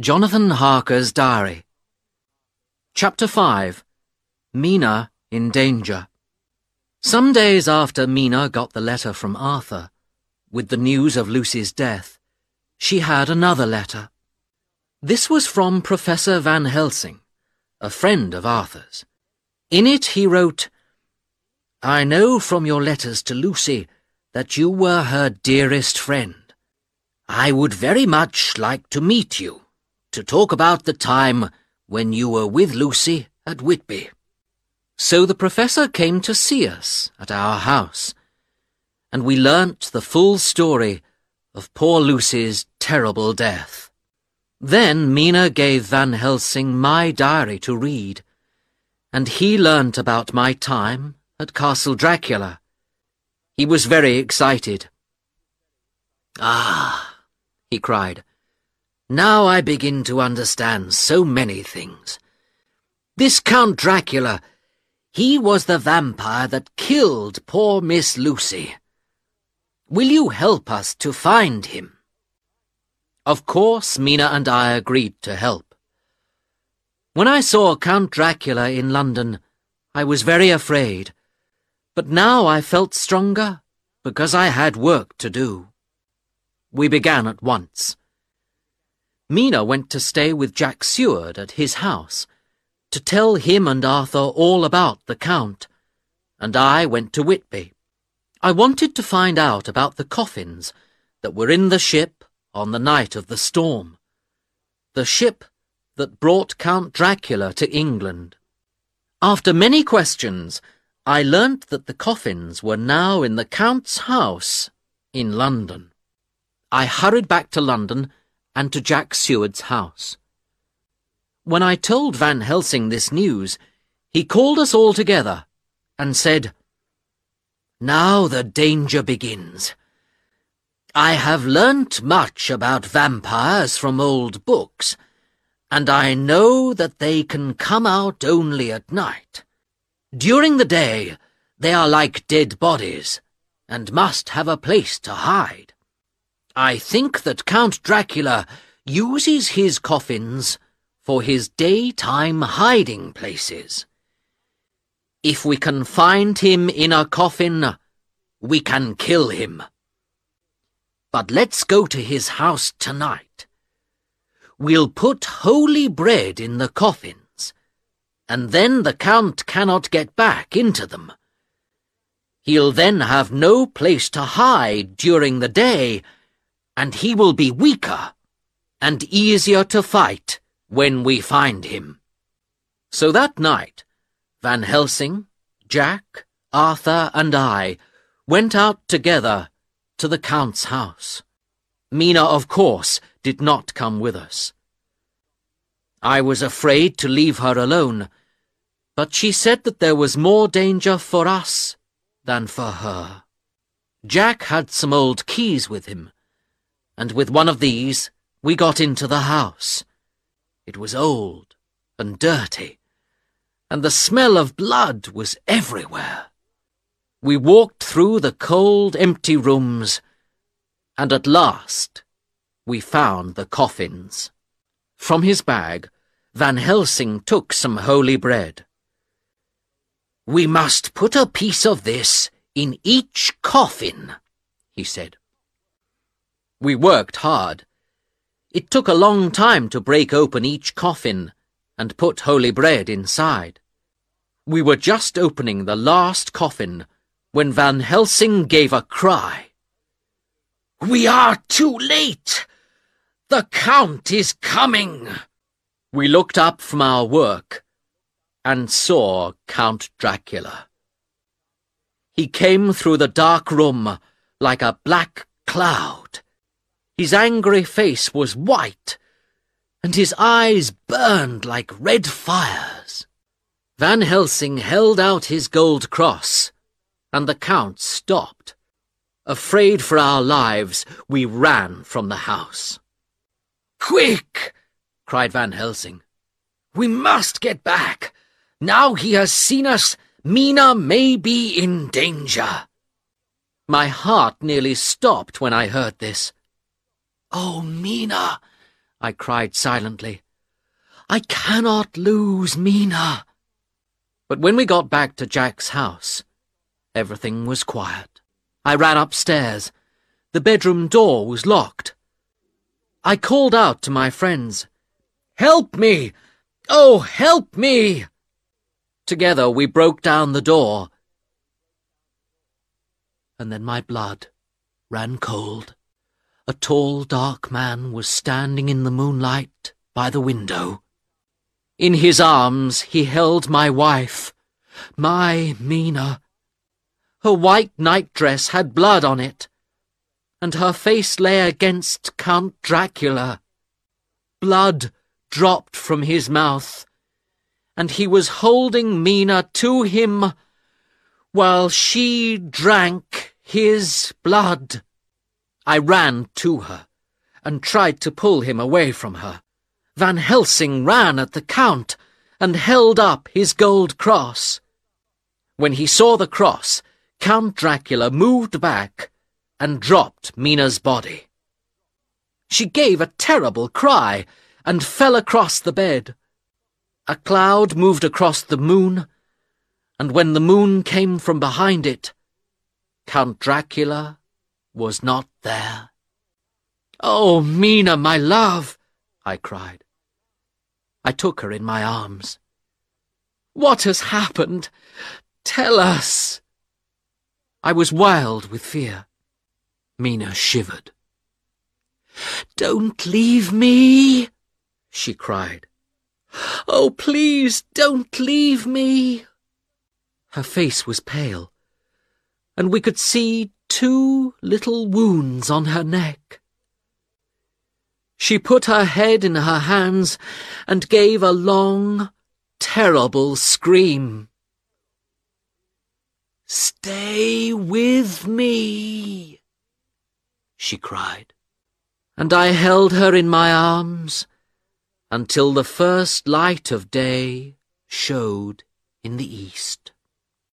Jonathan Harker's Diary Chapter 5 Mina in Danger Some days after Mina got the letter from Arthur, with the news of Lucy's death, she had another letter. This was from Professor Van Helsing, a friend of Arthur's. In it he wrote, I know from your letters to Lucy that you were her dearest friend. I would very much like to meet you to talk about the time when you were with Lucy at Whitby. So the professor came to see us at our house, and we learnt the full story of poor Lucy's terrible death. Then Mina gave Van Helsing my diary to read, and he learnt about my time at Castle Dracula. He was very excited. Ah, he cried. Now I begin to understand so many things. This Count Dracula, he was the vampire that killed poor Miss Lucy. Will you help us to find him? Of course, Mina and I agreed to help. When I saw Count Dracula in London, I was very afraid, but now I felt stronger because I had work to do. We began at once. Mina went to stay with Jack Seward at his house, to tell him and Arthur all about the Count, and I went to Whitby. I wanted to find out about the coffins that were in the ship on the night of the storm. The ship that brought Count Dracula to England. After many questions, I learnt that the coffins were now in the Count's house in London. I hurried back to London and to Jack Seward's house. When I told Van Helsing this news, he called us all together and said, Now the danger begins. I have learnt much about vampires from old books, and I know that they can come out only at night. During the day, they are like dead bodies, and must have a place to hide. I think that Count Dracula uses his coffins for his daytime hiding places. If we can find him in a coffin, we can kill him. But let's go to his house tonight. We'll put holy bread in the coffins, and then the Count cannot get back into them. He'll then have no place to hide during the day, and he will be weaker and easier to fight when we find him. So that night, Van Helsing, Jack, Arthur, and I went out together to the Count's house. Mina, of course, did not come with us. I was afraid to leave her alone, but she said that there was more danger for us than for her. Jack had some old keys with him, and with one of these we got into the house. It was old and dirty, and the smell of blood was everywhere. We walked through the cold, empty rooms, and at last we found the coffins. From his bag, Van Helsing took some holy bread. We must put a piece of this in each coffin, he said. We worked hard. It took a long time to break open each coffin and put holy bread inside. We were just opening the last coffin when Van Helsing gave a cry. We are too late! The Count is coming! We looked up from our work and saw Count Dracula. He came through the dark room like a black cloud. His angry face was white, and his eyes burned like red fires. Van Helsing held out his gold cross, and the Count stopped. Afraid for our lives, we ran from the house. Quick! cried Van Helsing. We must get back. Now he has seen us, Mina may be in danger. My heart nearly stopped when I heard this. Oh, Mina, I cried silently. I cannot lose Mina. But when we got back to Jack's house, everything was quiet. I ran upstairs. The bedroom door was locked. I called out to my friends, Help me! Oh, help me! Together we broke down the door. And then my blood ran cold. A tall, dark man was standing in the moonlight by the window. In his arms he held my wife, my Mina. Her white nightdress had blood on it, and her face lay against Count Dracula. Blood dropped from his mouth, and he was holding Mina to him while she drank his blood. I ran to her and tried to pull him away from her. Van Helsing ran at the Count and held up his gold cross. When he saw the cross, Count Dracula moved back and dropped Mina's body. She gave a terrible cry and fell across the bed. A cloud moved across the moon, and when the moon came from behind it, Count Dracula was not there. Oh, Mina, my love, I cried. I took her in my arms. What has happened? Tell us. I was wild with fear. Mina shivered. Don't leave me, she cried. Oh, please don't leave me. Her face was pale, and we could see two little wounds on her neck. She put her head in her hands and gave a long, terrible scream. Stay with me, she cried, and I held her in my arms until the first light of day showed in the east.